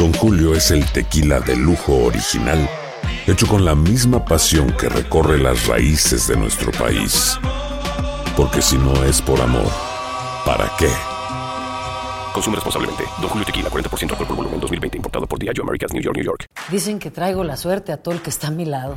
Don Julio es el tequila de lujo original, hecho con la misma pasión que recorre las raíces de nuestro país. Porque si no es por amor, ¿para qué? Consume responsablemente. Don Julio Tequila, 40% alcohol por volumen, 2020. Importado por Diageo Americas, New York, New York. Dicen que traigo la suerte a todo el que está a mi lado.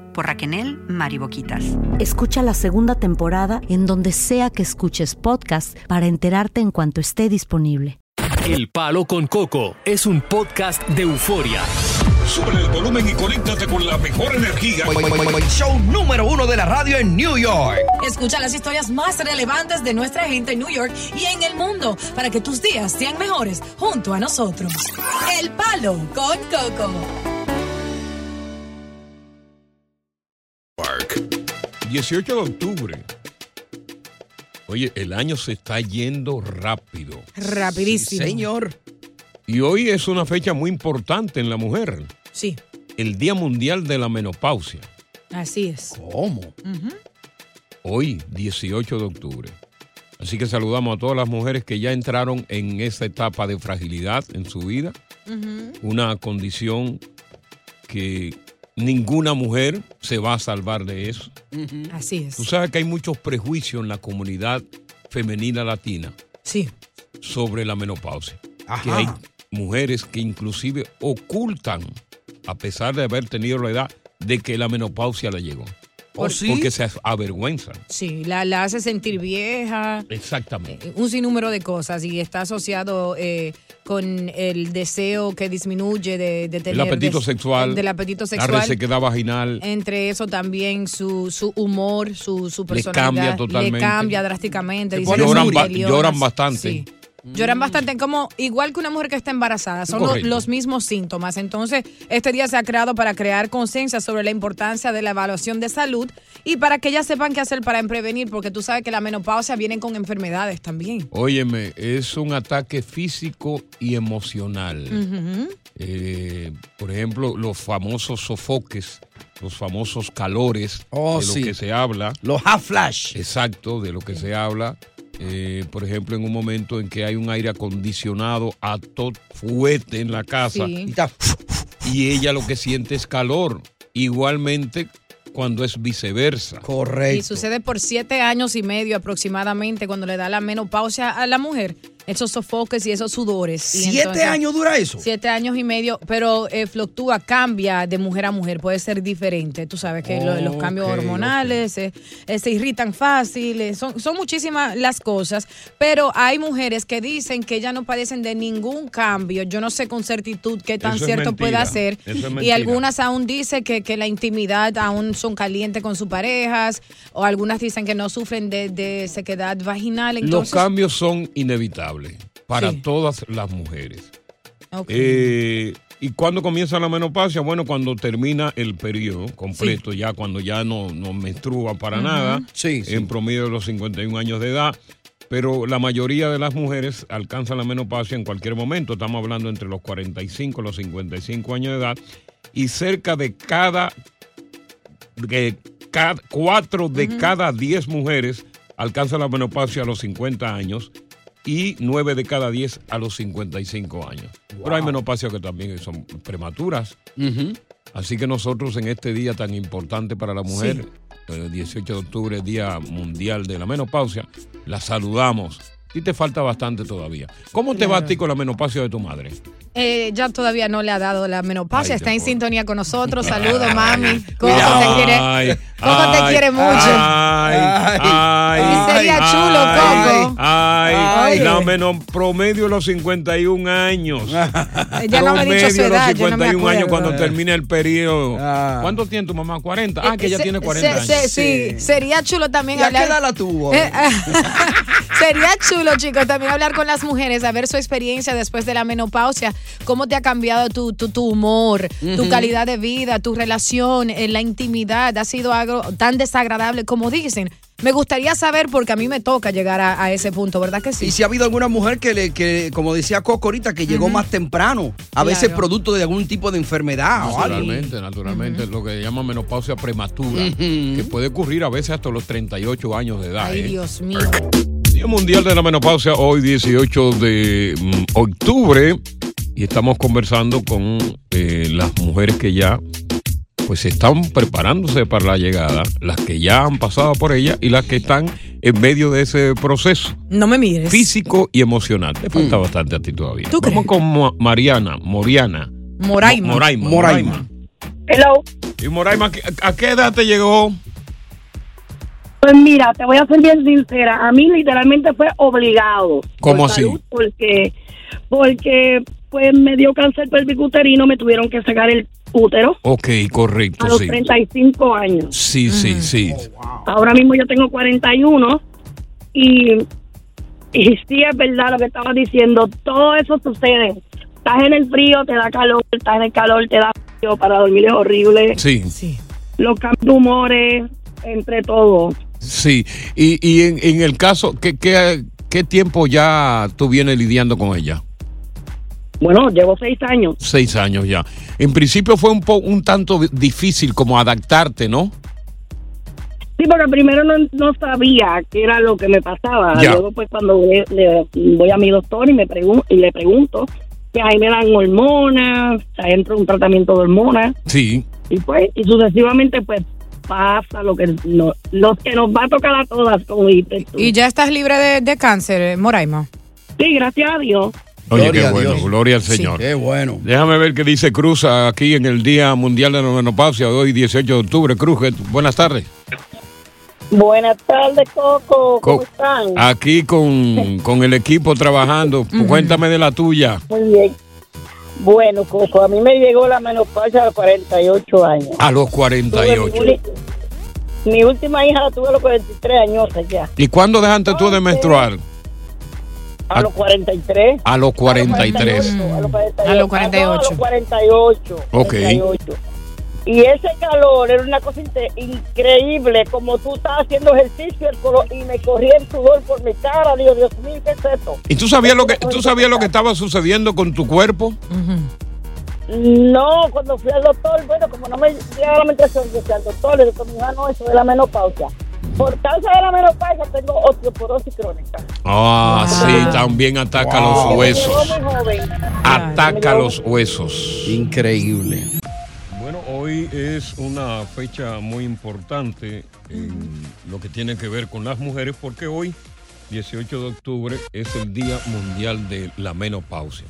por Raquel Mariboquitas. Escucha la segunda temporada en donde sea que escuches podcast para enterarte en cuanto esté disponible. El Palo con Coco es un podcast de euforia. Sube el volumen y conéctate con la mejor energía. Show número uno de la radio en New York. Escucha las historias más relevantes de nuestra gente en New York y en el mundo para que tus días sean mejores junto a nosotros. El Palo con Coco. 18 de octubre. Oye, el año se está yendo rápido. Rapidísimo. Señor. Y hoy es una fecha muy importante en la mujer. Sí, El Día Mundial de la Menopausia. así es. ¿Cómo? Hoy, 18 de octubre. Así que saludamos a todas las mujeres que ya entraron en esa etapa de fragilidad en su vida. Una condición que ninguna mujer se va a salvar de eso. Así es. Tú sabes que hay muchos prejuicios en la comunidad femenina latina Sí. sobre la menopausia. Ajá. Que hay mujeres que inclusive ocultan, a pesar de haber tenido la edad, de que la menopausia le llegó. ¿Oh, sí? Porque se avergüenzan. Sí, la, la hace sentir vieja, Exactamente. un sinnúmero de cosas y está asociado eh, con el deseo que disminuye de, de tener... El apetito sexual. Del apetito La sexual. resequedad vaginal. Entre eso también su, su humor, su, su Le personalidad. cambia totalmente. Le cambia drásticamente. Lloran ba- lloran bastante. Sí. Lloran bastante, como igual que una mujer que está embarazada, son los mismos síntomas. Entonces, este día se ha creado para crear conciencia sobre la importancia de la evaluación de salud y para que ellas sepan qué hacer para prevenir, porque tú sabes que la menopausia viene con enfermedades también. Óyeme, es un ataque físico y emocional. Eh, por ejemplo, los famosos sofoques, los famosos calores Oh, de lo sí. que se habla. Los half flash. Exacto, de lo que se habla. Eh, por ejemplo, en un momento en que hay un aire acondicionado a todo fuerte en la casa Sí. Y está- y ella lo que siente es calor. Igualmente cuando es viceversa. Correcto. Y sucede por siete años y medio aproximadamente cuando le da la menopausia a la mujer, esos sofoques y esos sudores. ¿Siete entonces- años dura eso? Siete años y medio, pero eh, fluctúa, cambia de mujer a mujer, puede ser diferente. Tú sabes que lo- los cambios Ok, hormonales eh, eh, se irritan fácil, eh, son, son muchísimas las cosas, pero hay mujeres que dicen que ya no padecen de ningún cambio. Yo no sé con certitud qué tan Eso cierto pueda ser. es Y algunas aún dicen que, que la intimidad aún son calientes con sus parejas, o algunas dicen que no sufren de, de sequedad vaginal. Los Entonces, cambios son inevitables para Sí. todas las mujeres. Eh, ¿Y cuándo comienza la menopausia? Bueno, cuando termina el periodo completo, ya cuando ya no, no menstrua para nada, Sí, sí. en promedio de los 51 años de edad. Pero la mayoría de las mujeres alcanzan la menopausia en cualquier momento. Estamos hablando entre los 45 y los 55 años de edad. Y cerca de cada, de cada, cuatro de cada diez mujeres alcanzan la menopausia a los 50 años y nueve de cada diez a los 55 años. Pero hay menopausias que también son prematuras. Así que nosotros en este día tan importante para la mujer, el 18 de octubre, Día Mundial de la Menopausia, la saludamos. Y te falta bastante todavía. ¿Cómo te va a ti con la menopausia de tu madre? Eh, ya todavía no le ha dado la menopausia, Ay, está en sintonía con nosotros. Saludos, mami. Coco te quiere, Ay, Coco te quiere mucho. Ay, ay, Y sería ay, chulo, Coco. Ay, Ay. la menos promedio los 51 años. Ella no me ha dicho su Promedio de los edad, yo no me 51 años cuando termina el periodo. ¿Cuánto tiene tu mamá? 40. Ah, que ella Se- tiene 40 se- años. se- sí, sería chulo también ¿Y a hablar. qué edad la tuvo? Eh, sería chulo, chicos, también hablar con las mujeres, a ver su experiencia después de la menopausia, cómo te ha cambiado tu, tu, tu humor, tu calidad de vida, tu relación, eh, la intimidad, ha sido algo tan desagradable como dicen. Me gustaría saber porque a mí me toca llegar a, a ese punto, ¿verdad que sí? Y si ha habido alguna mujer que, le, que como decía Coco ahorita, que llegó más temprano, a veces producto de algún tipo de enfermedad o algo. Naturalmente, naturalmente, lo que se llama menopausia prematura, que puede ocurrir a veces hasta los 38 años de edad. Ay, ¿eh? Dios mío. Día Mundial de la Menopausia, hoy 18 de mm, octubre, y estamos conversando con eh, las mujeres que ya pues están preparándose para la llegada, las que ya han pasado por ella y las que están en medio de ese proceso No me mires. físico y emocional. Te falta bastante a ti todavía. ¿Tú Vamos con Mariana, Moriana. Moraima. Mo- Moraima. Moraima. Hello. Y Moraima, ¿a a qué edad te llegó? Pues mira, te voy a ser bien sincera. A mí literalmente fue obligado. ¿Cómo Por así? salud, Porque, porque pues me dio cáncer pelvicuterino, me tuvieron que sacar el útero Ok, correcto, a los sí. 35 años. Sí, sí, sí. Ahora mismo yo tengo 41 y, y sí es verdad lo que estabas diciendo. Todo eso sucede. Estás en el frío, te da calor, estás en el calor, te da frío, para dormir es horrible. Sí. Los cambios de humores, entre todo. Sí, y, y en, en el caso, ¿qué, qué, qué tiempo ya tú vienes lidiando con ella? Bueno, llevo seis años. Seis años ya. En principio fue un, po, un tanto difícil como adaptarte, ¿no? Sí, porque primero no, no sabía qué era lo que me pasaba. Ya. Luego, pues, cuando voy, le- voy a mi doctor y me pregun- y le pregunto, que ahí me dan hormonas, o sea, entro en un tratamiento de hormonas, Sí. y pues, y sucesivamente, pues, pasa lo que, no, lo que nos va a tocar a todas, como dices tú. Y ya estás libre de, de cáncer, eh, Moraima. Sí, gracias a Dios. Oye, Gloria qué bueno, Dios. gloria al Sí, Señor. qué bueno. Déjame ver qué dice Cruz aquí en el Día Mundial de la Menopausia, hoy 18 de octubre. Cruz, ¿qué- buenas tardes. Buenas tardes, Coco. ¿Cómo Co- están? Aquí con, con el equipo trabajando. Cuéntame de la tuya. Muy bien. Bueno, Coco, a mí me llegó la menopausia a los 48 años. A los Tuve 48. Mi, mi última hija la tuve a los 43 años ya. ¿Y cuándo dejaste tú de menstruar? A los 43. A los 43. A los 48. A los 48. A los 48. Ok. 48. Y ese calor era una cosa increíble, como tú estabas haciendo ejercicio el color- y me corría el sudor por mi cara, Dios, Dios mío, ¿qué es esto? ¿Y tú sabías lo que tú sabías lo que estaba sucediendo con tu cuerpo? No, cuando fui al doctor, bueno, como no me llegaba la menstruación, yo fui al doctor, le dijo, mija, no, eso de la menopausia. Por causa de la menopausia tengo osteoporosis crónica. Ah, sí, también ataca los Me huesos. Ataca los huesos. Increíble. Hoy es una fecha muy importante en lo que tiene que ver con las mujeres porque hoy, 18 de octubre, es el Día Mundial de la Menopausia.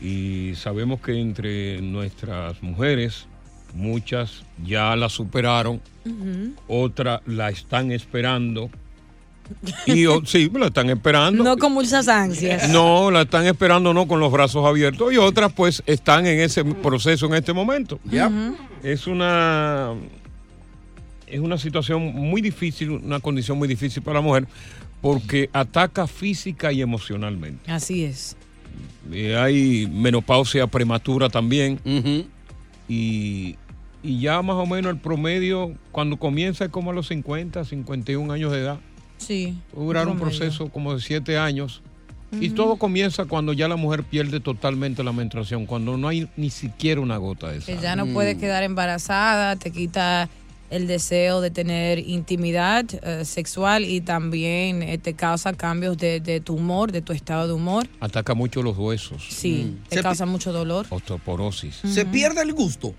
Y sabemos que entre nuestras mujeres, muchas ya la superaron, otras la están esperando. Y sí, la están esperando. No con muchas ansias. No, la están esperando no con los brazos abiertos y otras pues están en ese proceso en este momento. Ujú. Es una es una situación muy difícil, una condición muy difícil para la mujer porque ataca física y emocionalmente. Así es. Hay menopausia prematura también y, y ya más o menos el promedio cuando comienza es como a los 50, 51 años de edad. Sí. Durar un proceso como de siete años. Y todo comienza cuando ya la mujer pierde totalmente la menstruación, cuando no hay ni siquiera una gota de Que sangre. ya no puede quedar embarazada, te quita el deseo de tener intimidad eh, sexual y también eh, te causa cambios de, de tu humor, de tu estado de humor. Ataca mucho los huesos. Sí, te Se causa mucho dolor. Osteoporosis. Se pierde el gusto.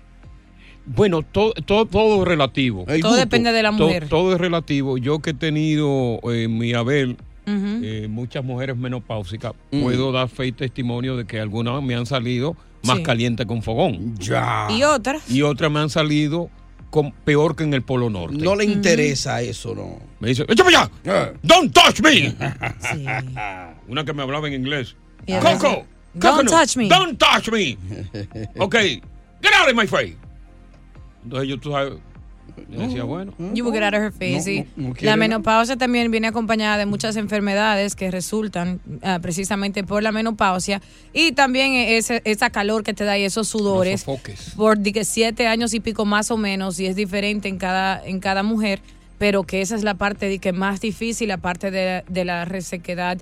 Bueno, todo, todo, todo es relativo. El Todo gusto. depende de la To- mujer. Todo, es relativo. Yo que he tenido eh, en mi haber eh, muchas mujeres menopáusicas, Mm. puedo dar fe y testimonio de que algunas me han salido más Sí. que un fogón. Ya. Y otras. Y otras me han salido con, peor que en el Polo Norte. No le interesa eso, no. Me dice, ¡échame allá! Eh. ¡Don't touch me! Una que me hablaba en inglés. ¡Coco! "Don't Coconut, touch me." ¡Don't touch me! ok, get out of my face. Entonces yo, tú sabes, yo decía, bueno. You will get out of her face. No, sí. no, no quiere, la ¿no? menopausia también viene acompañada de muchas enfermedades que resultan ah, precisamente por la menopausia y también ese, esa calor que te da y esos sudores. por siete años y pico más o menos y es diferente en cada, en cada mujer, pero que esa es la parte de que más difícil, la parte de, de la resequedad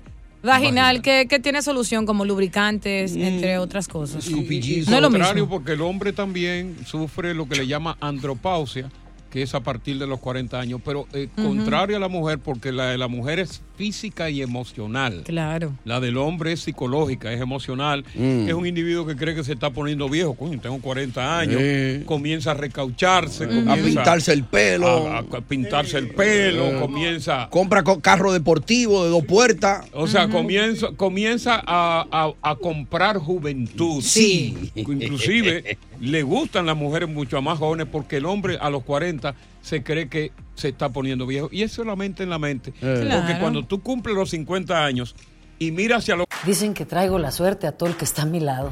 vaginal, que, que tiene solución como lubricantes, entre otras cosas. Y, y no es lo contrario, mismo. porque el hombre también sufre lo que le llama andropausia, que es a partir de los 40 años, pero eh, contrario a la mujer, porque la de la mujer es física y emocional. Claro. La del hombre es psicológica, es emocional. Mm. Es un individuo que cree que se está poniendo viejo. Coño, tengo 40 años. Comienza a recaucharse. A comienza pintarse el pelo. A, a pintarse el pelo. Eh. Comienza. Compra co- carro deportivo de dos puertas. O sea, comienza, comienza a, a- a comprar juventud. Sí. Inclusive le gustan las mujeres mucho más jóvenes porque el hombre a los 40 se cree que se está poniendo viejo. Y es solamente en la mente. Porque Claro. cuando tú cumples los 50 años y miras hacia los... Dicen que traigo la suerte a todo el que está a mi lado.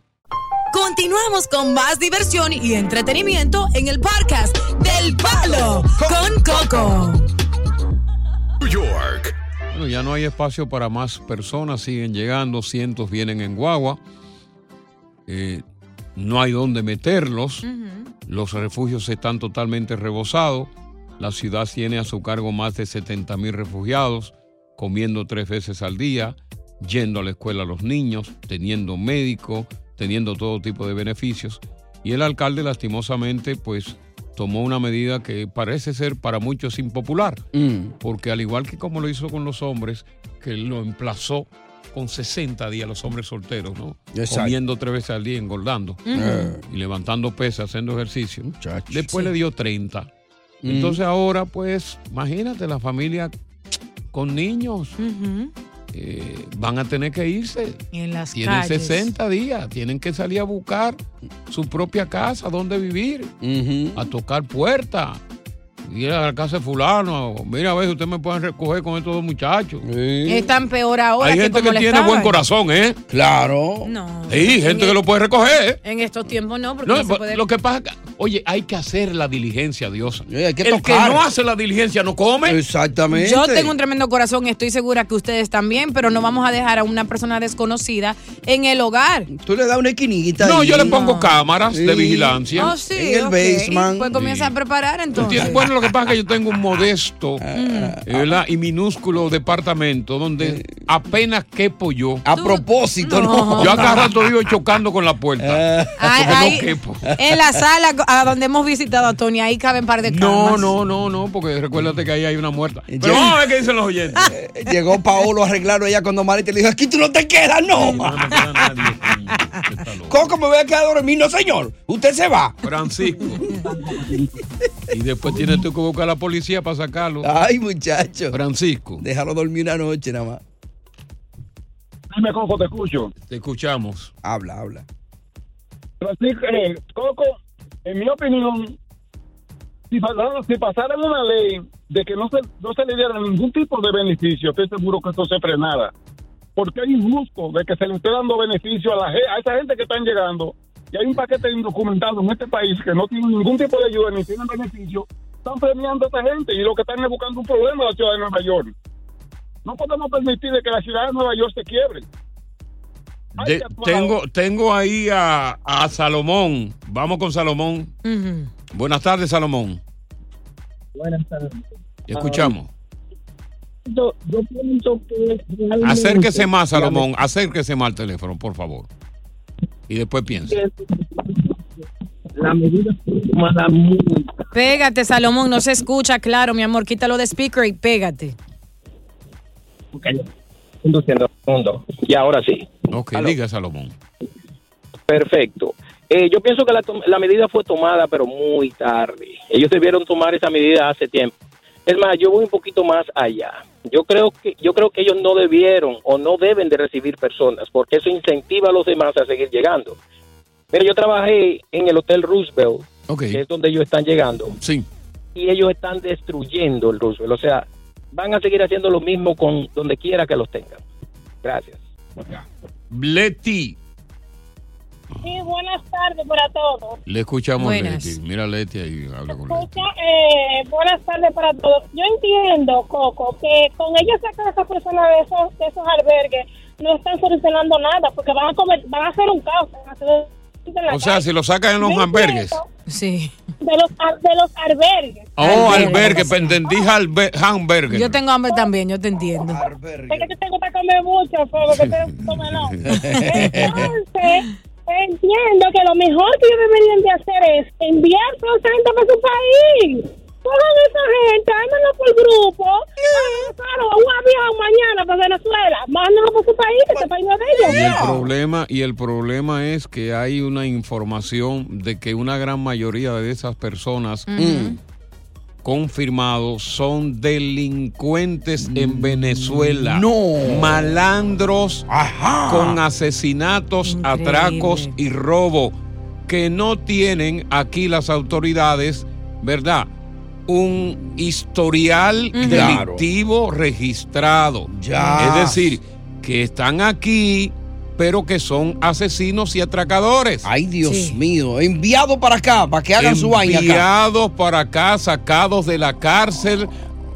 Continuamos con más diversión y entretenimiento en el podcast del Palo con Coco. New York. Bueno, ya no hay espacio para más personas, siguen llegando, cientos vienen en guagua. Eh, no hay dónde meterlos. Los refugios están totalmente rebosados. La ciudad tiene a su cargo más de 70 mil refugiados, comiendo tres veces al día, yendo a la escuela a los niños, teniendo médico, teniendo todo tipo de beneficios. Y el alcalde, lastimosamente, pues tomó una medida que parece ser para muchos impopular, porque al igual que como lo hizo con los hombres, que lo emplazó con 60 días los hombres solteros, ¿no? Exacto. Comiendo tres veces al día, engordando Ujú. y levantando pesas, haciendo ejercicio. Después Sí. le dio 30. Mm. Entonces ahora, pues, imagínate, la familia con niños eh, van a tener que irse. En las Tienen calles. 60 días, tienen que salir a buscar su propia casa, donde vivir, a tocar puertas, ir a la casa de fulano. Mira, a ver si ustedes me pueden recoger con estos dos muchachos. Están peor ahora Hay que gente como que le tiene buen corazón, ¿eh? Claro. No. Sí, gente que lo puede recoger. En estos tiempos no, porque No, no, se puede. Lo que pasa es que, oye, hay que hacer la diligencia, Dios. que El que no hace la diligencia no come. Exactamente. Yo tengo un tremendo corazón, estoy segura que ustedes también, pero no vamos a dejar a una persona desconocida en el hogar. Tú le das una esquinita. No, ahí. yo le pongo cámaras de Sí. vigilancia. Oh, sí, En el ok. basement. Pues comienza a preparar entonces. Bueno, lo que pasa es que yo tengo un modesto Ah. eh, ¿verdad? y minúsculo departamento donde apenas quepo yo. A propósito, ¿no? Yo acá rato vivo chocando con la puerta. Ay, porque ay, no quepo. en la sala a donde hemos visitado a Tony, ahí caben un par de No, camas. no, no, no, porque recuérdate que ahí hay una muerta. Pero Ya- vamos a ver qué dicen los oyentes. Llegó Paolo a arreglarlo ella cuando Marita le dijo, aquí tú no te quedas, no. Coco, me voy a quedar a dormir. No, señor. Usted se va. Francisco. y después tienes tú que buscar a la policía para sacarlo. Ay, muchacho. Francisco. Déjalo dormir una noche nada más. Dime, Coco, te escucho. Te escuchamos. Habla, habla. Francisco, eh, Coco, en mi opinión, si, pasara- si pasaran una ley de que no se, no se le diera ningún tipo de beneficio, estoy seguro que esto se frenara. Porque hay un gusto de que se le esté dando beneficio a, la, a esa gente que están llegando. Y hay un paquete de indocumentados en este país que no tienen ningún tipo de ayuda ni tienen beneficio están premiando a esta gente y lo que están es buscando un problema a la ciudad de Nueva York. No podemos permitir que la ciudad de Nueva York se quiebre. De- tengo, tengo ahí a, a Salomón. Vamos con Salomón. Buenas tardes, Salomón. Buenas tardes. Escuchamos. Yo, yo pienso que realmente- Acérquese más, Salomón. Acérquese más al teléfono, por favor. Y después piensa. La medida tomada muy Pégate, Salomón, no se escucha claro, mi amor. Quítalo de speaker y pégate. conduciendo al mundo. Y ahora sí. Ok, diga, Salomón. Perfecto. Eh, yo pienso que la, la medida fue tomada, pero muy tarde. Ellos debieron tomar esa medida hace tiempo. Es más, yo voy un poquito más allá. Yo creo que yo creo que ellos no debieron o no deben de recibir personas, porque eso incentiva a los demás a seguir llegando. Mira, yo trabajé en el Hotel Roosevelt, que es donde ellos están llegando. Sí. Y ellos están destruyendo el Roosevelt. O sea, van a seguir haciendo lo mismo con donde quiera que los tengan. Gracias. Leti, Sí, buenas tardes para todos. le escuchamos a Buenas. Leti. Mira Leti ahí, habla con Leti. Eh, buenas tardes para todos. Yo entiendo, Coco, que con ellos sacar a esas personas de esos, de esos albergues no están solucionando nada, porque van a comer, van a hacer un caos. van a hacer- O sea, si lo sacan en los albergues. entiendo Sí. De los, de los albergues. Oh, albergue, pues entendí albe- hamburger. Yo tengo hambre también, yo te entiendo. Es que yo tengo que comer mucho, pero que tengo que comer no. Entonces, entiendo que lo mejor que ellos deberían de hacer es enviar toda esa gente para su país. Cojan esa gente, háganlo por grupo. Claro, un avión mañana para Venezuela. Mándenlo para su país, que este país no es de Y el ellos. problema, y el problema es que hay una información de que una gran mayoría de esas personas Mm. confirmados son delincuentes en Venezuela. No. Malandros con asesinatos, atracos y robo que no tienen aquí las autoridades, ¿verdad? Un historial. Claro. delictivo registrado. Ya. Es decir, que están aquí, pero que son asesinos y atracadores. Ay, Dios mío. Enviado para acá, para que hagan su vaina. Enviados para acá, sacados de la cárcel,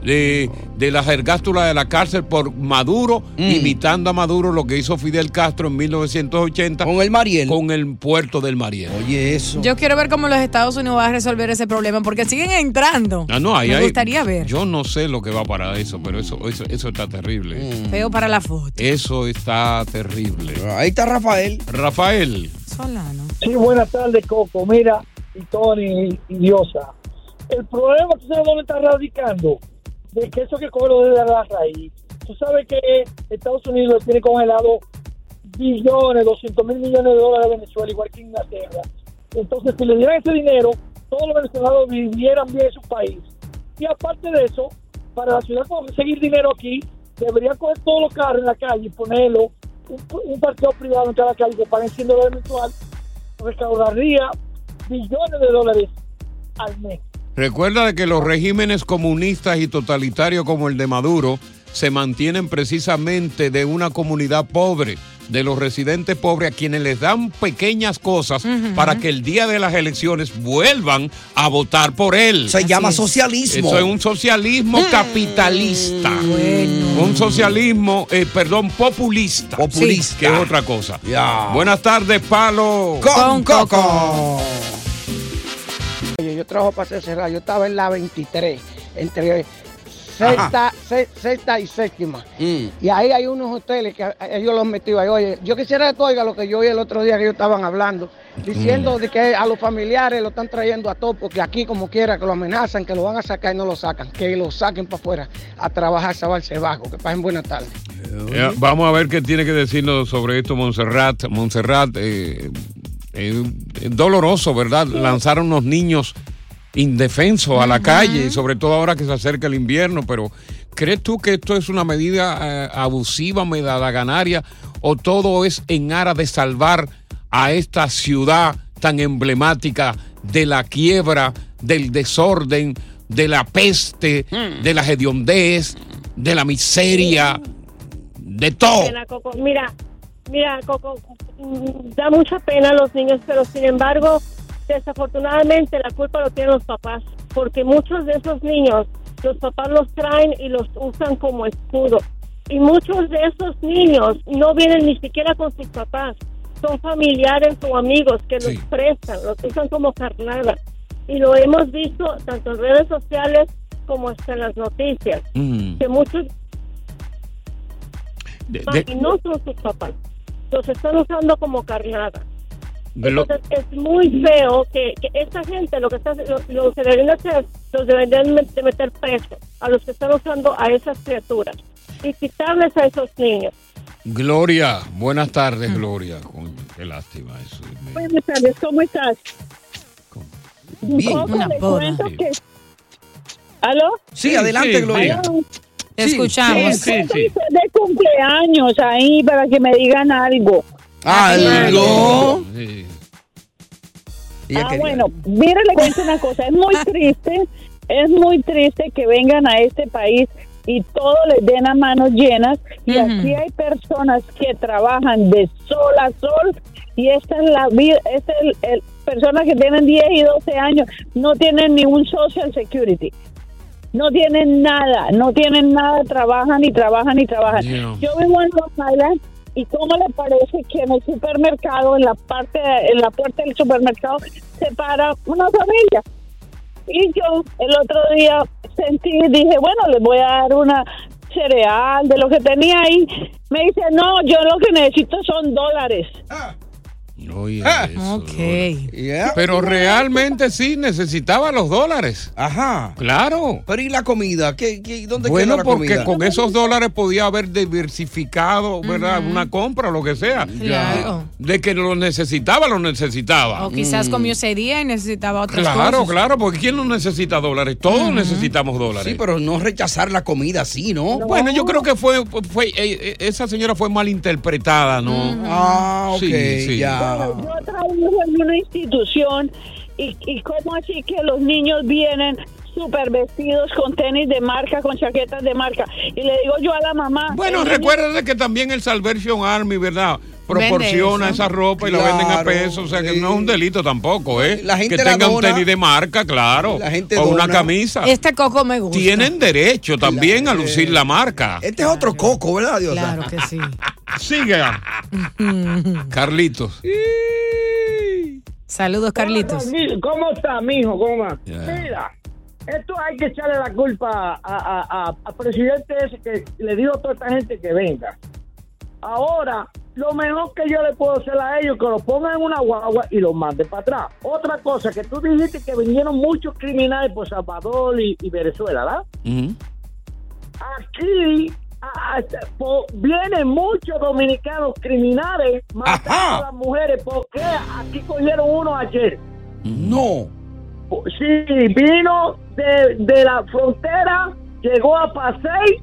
de, de la jergástula de la cárcel por Maduro, Mm. imitando a Maduro lo que hizo Fidel Castro en 1980. Con el Mariel. Con el puerto del Mariel. Oye, eso. Yo quiero ver cómo los Estados Unidos van a resolver ese problema, porque siguen entrando. Ah, no, ahí Me gustaría ver. Yo no sé lo que va para eso, pero eso, eso, eso está terrible. Mm. Feo para la foto. Eso está terrible. Ahí está Rafael. Rafael. Solano. Sí, buenas tardes, Coco. Mira, y Tony y, y Diosa. El problema, ¿tú sabes dónde está radicando? De que eso hay que cogerlo desde la raíz. Tú sabes que Estados Unidos tiene congelado billones, 200 mil millones de dólares a Venezuela, igual que Inglaterra. Entonces, si le dieran ese dinero, todos los venezolanos vivieran bien en su país. Y aparte de eso, para la ciudad conseguir dinero aquí, deberían coger todos los carros en la calle y ponerlo, un, un parqueo privado en cada calle que paguen 100 dólares mensual, recaudaría billones de dólares al mes. Recuerda de que los regímenes comunistas y totalitarios como el de Maduro se mantienen precisamente de una comunidad pobre, de los residentes pobres a quienes les dan pequeñas cosas para que el día de las elecciones vuelvan a votar por él. Se llama socialismo. Eso es un socialismo capitalista. Un socialismo, eh, perdón, populista. Populista. Que es otra cosa. Ya. Buenas tardes, Palo. Con Coco. Yo trabajo para cerrar. Yo estaba en la 23, entre sexta, se- sexta y séptima. Mm. Y ahí hay unos hoteles que a- ellos los han metido ahí. Oye, yo quisiera que tú oigas lo que yo oí el otro día que ellos estaban hablando, diciendo de que a los familiares lo están trayendo a todos, porque aquí como quiera, que lo amenazan, que lo van a sacar y no lo sacan, que lo saquen para afuera a trabajar, sabarse bajo. Que pasen buenas tardes. Eh, vamos a ver qué tiene que decirnos sobre esto Montserrat. Montserrat, eh, eh, es doloroso, ¿verdad? Lanzar a unos niños indefensos a la calle, y sobre todo ahora que se acerca el invierno, pero ¿crees tú que esto es una medida eh, abusiva, medalaganaria, o todo es en aras de salvar a esta ciudad tan emblemática de la quiebra, del desorden, de la peste, de la hediondez, de la miseria, de todo? Mira, mira, Coco, da mucha pena a los niños, pero sin embargo, desafortunadamente la culpa lo tienen los papás. porque muchos de esos niños, los papás los traen y los usan como escudo. Y muchos de esos niños no vienen ni siquiera con sus papás, son familiares o amigos que los prestan, los usan como carnada. Y lo hemos visto tanto en redes sociales como hasta en las noticias, Mm. que muchos de- no son sus papás, los están usando como carnada. Entonces es muy feo que, que esta gente lo que está lo, lo que deberían hacer los deberían de meter presos a los que están usando a esas criaturas y quitarles a esos niños. Gloria, buenas tardes, Gloria. Coño, qué lástima eso. Buenas tardes, ¿cómo estás? Bien. Una que... ¿Aló? Sí, adelante, Gloria. ¿Aló? Te escuchamos. Sí, sí, de cumpleaños ahí para que me digan algo. ¿Algo? Ah, bueno, mire, le cuento una cosa, es muy triste, es muy triste que vengan a este país y todo les den a manos llenas y aquí hay personas que trabajan de sol a sol y esta es la vida, esta es el, el- personas que tienen 10 y 12 años no tienen ni un social security. No tienen nada, no tienen nada, trabajan y trabajan y trabajan. Yeah. Yo vivo en Long Island y cómo le parece que en el supermercado, en la parte, en la puerta del supermercado, se para una familia. Y yo el otro día sentí, dije, bueno, les voy a dar una cereal de lo que tenía ahí. Me dice, no, yo lo que necesito son dólares. Oye, Ah. eso, Gloria. Pero realmente sí necesitaba los dólares. Ajá. Claro. Pero ¿y la comida? ¿Qué, qué, ¿Dónde Bueno, queda la porque comida? con esos dólares podía haber diversificado, ¿verdad? Una compra o lo que sea. Claro. De que lo necesitaba, lo necesitaba. O quizás comió ese día y necesitaba otras Claro, cosas. claro, porque ¿quién no necesita dólares? Todos necesitamos dólares. Sí, pero no rechazar la comida así, ¿no? Bueno, yo creo que fue, fue eh, eh, esa señora fue malinterpretada, ¿no? Ah, ok, ya. Yo trabajo en una institución y, y cómo así que los niños vienen súper vestidos con tenis de marca, con chaquetas de marca. Y le digo yo a la mamá... Bueno, recuerda que también el Salvation Army, ¿verdad? Proporciona esa ropa y la venden a Claro, peso, o sea que no es un delito tampoco, ¿eh? La gente que la tenga un tenis de marca, claro, La gente o una dona. camisa. Este coco me gusta. Tienen derecho también a lucir la marca. Este es otro coco, ¿verdad, Dios? Claro que sí. Siga. Carlitos. Saludos, Carlitos. ¿Cómo está, mijo? ¿Cómo va? Mira, esto hay que echarle la culpa a, a, a- a presidente ese que le dijo a toda esta gente que venga. Ahora, lo mejor que yo le puedo hacer a ellos es que lo pongan en una guagua y lo manden para atrás. Otra cosa, que tú dijiste que vinieron muchos criminales por Salvador y, y Venezuela, ¿verdad? Aquí vienen muchos dominicanos criminales matando a las mujeres. ¿Por qué? Aquí cogieron uno ayer. No. Sí, vino de, de la frontera, llegó a Pasey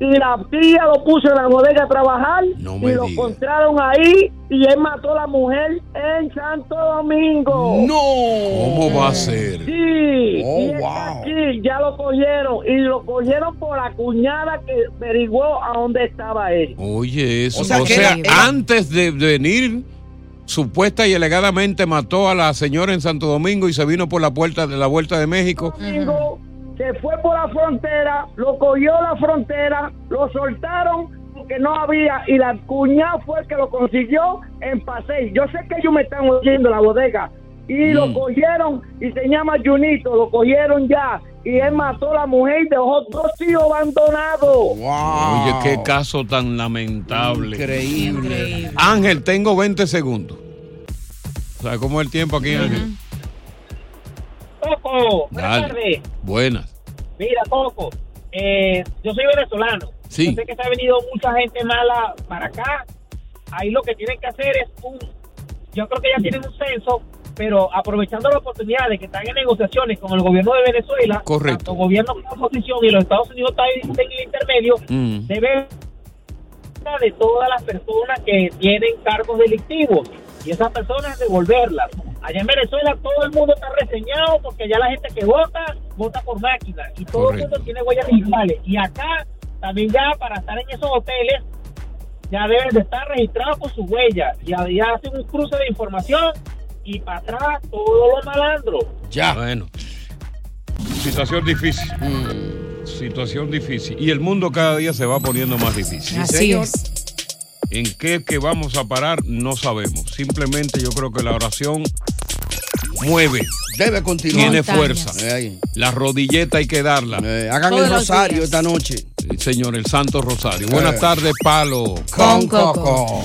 y la tía lo puso en la bodega a trabajar No y lo encontraron ahí y él mató a la mujer en Santo Domingo. No. ¿Cómo va a ser? Sí, Oh, y wow. aquí, ya lo cogieron y lo cogieron por la cuñada que averiguó a dónde estaba él. Oye, eso. O O sea, sea, que era- era- antes de venir, supuesta y alegadamente mató a la señora en Santo Domingo y se vino por la puerta de la vuelta de México. Domingo se fue por la frontera, lo cogió la frontera, lo soltaron porque no había y la cuñada fue el que lo consiguió en Pasey. Yo sé que ellos me están oyendo en la bodega y lo cogieron y se llama Junito, lo cogieron ya y él mató a la mujer y dejó dos hijos abandonados. Oye, qué caso tan lamentable. Increíble. Ángel, tengo 20 segundos. ¿Sabes cómo es el tiempo aquí, Ángel? Coco, buenas Dale. tardes. Buenas. Mira, Coco, eh, yo soy venezolano. Sí. Yo sé que se ha venido mucha gente mala para acá. Ahí lo que tienen que hacer es un. Yo creo que ya tienen un censo, pero aprovechando la oportunidad de que están en negociaciones con el gobierno de Venezuela, Correcto. tanto gobierno como oposición y los Estados Unidos están en el intermedio, Mm. debe de todas las personas que tienen cargos delictivos y esas personas devolverlas. Allá en Venezuela todo el mundo está reseñado porque allá la gente que vota, vota por máquina y todo el mundo tiene huellas digitales. Y acá también ya para estar en esos hoteles ya deben de estar registrados con su huella y ya hacen un cruce de información y para atrás todos los malandros. Ya. Bueno. Situación difícil. Situación difícil. Y el mundo cada día se va poniendo más difícil. Así Señor. es. ¿En qué que vamos a parar? No sabemos. Simplemente yo creo que la oración mueve. Debe continuar. Tiene Montañas. fuerza. La rodilleta hay que darla. hagan Todos el rosario días. esta noche. Sí, señor, el Santo Rosario. Buenas tardes, Palo. Con Coco.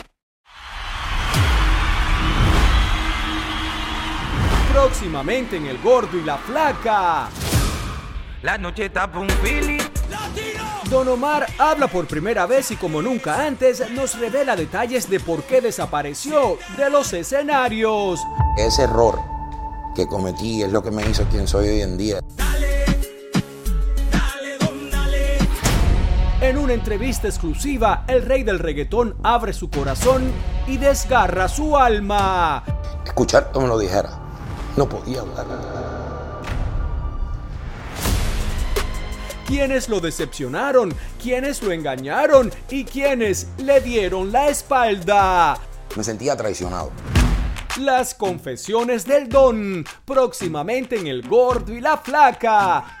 Próximamente en El Gordo y la Flaca. La noche tapa un Philly. Don Omar habla por primera vez y como nunca antes nos revela detalles de por qué desapareció de los escenarios. Ese error que cometí es lo que me hizo quien soy hoy en día. En una entrevista exclusiva, el rey del reggaetón abre su corazón y desgarra su alma. Escuchar me lo dijera. No podía hablar. Quienes lo decepcionaron, quienes lo engañaron y quienes le dieron la espalda. Me sentía traicionado. Las confesiones del don, próximamente en El Gordo y la Flaca.